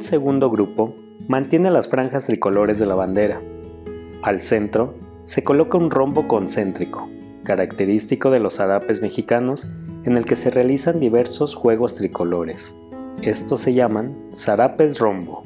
Un segundo grupo mantiene las franjas tricolores de la bandera. Al centro se coloca un rombo concéntrico, característico de los zarapes mexicanos, en el que se realizan diversos juegos tricolores. Estos se llaman zarapes rombo.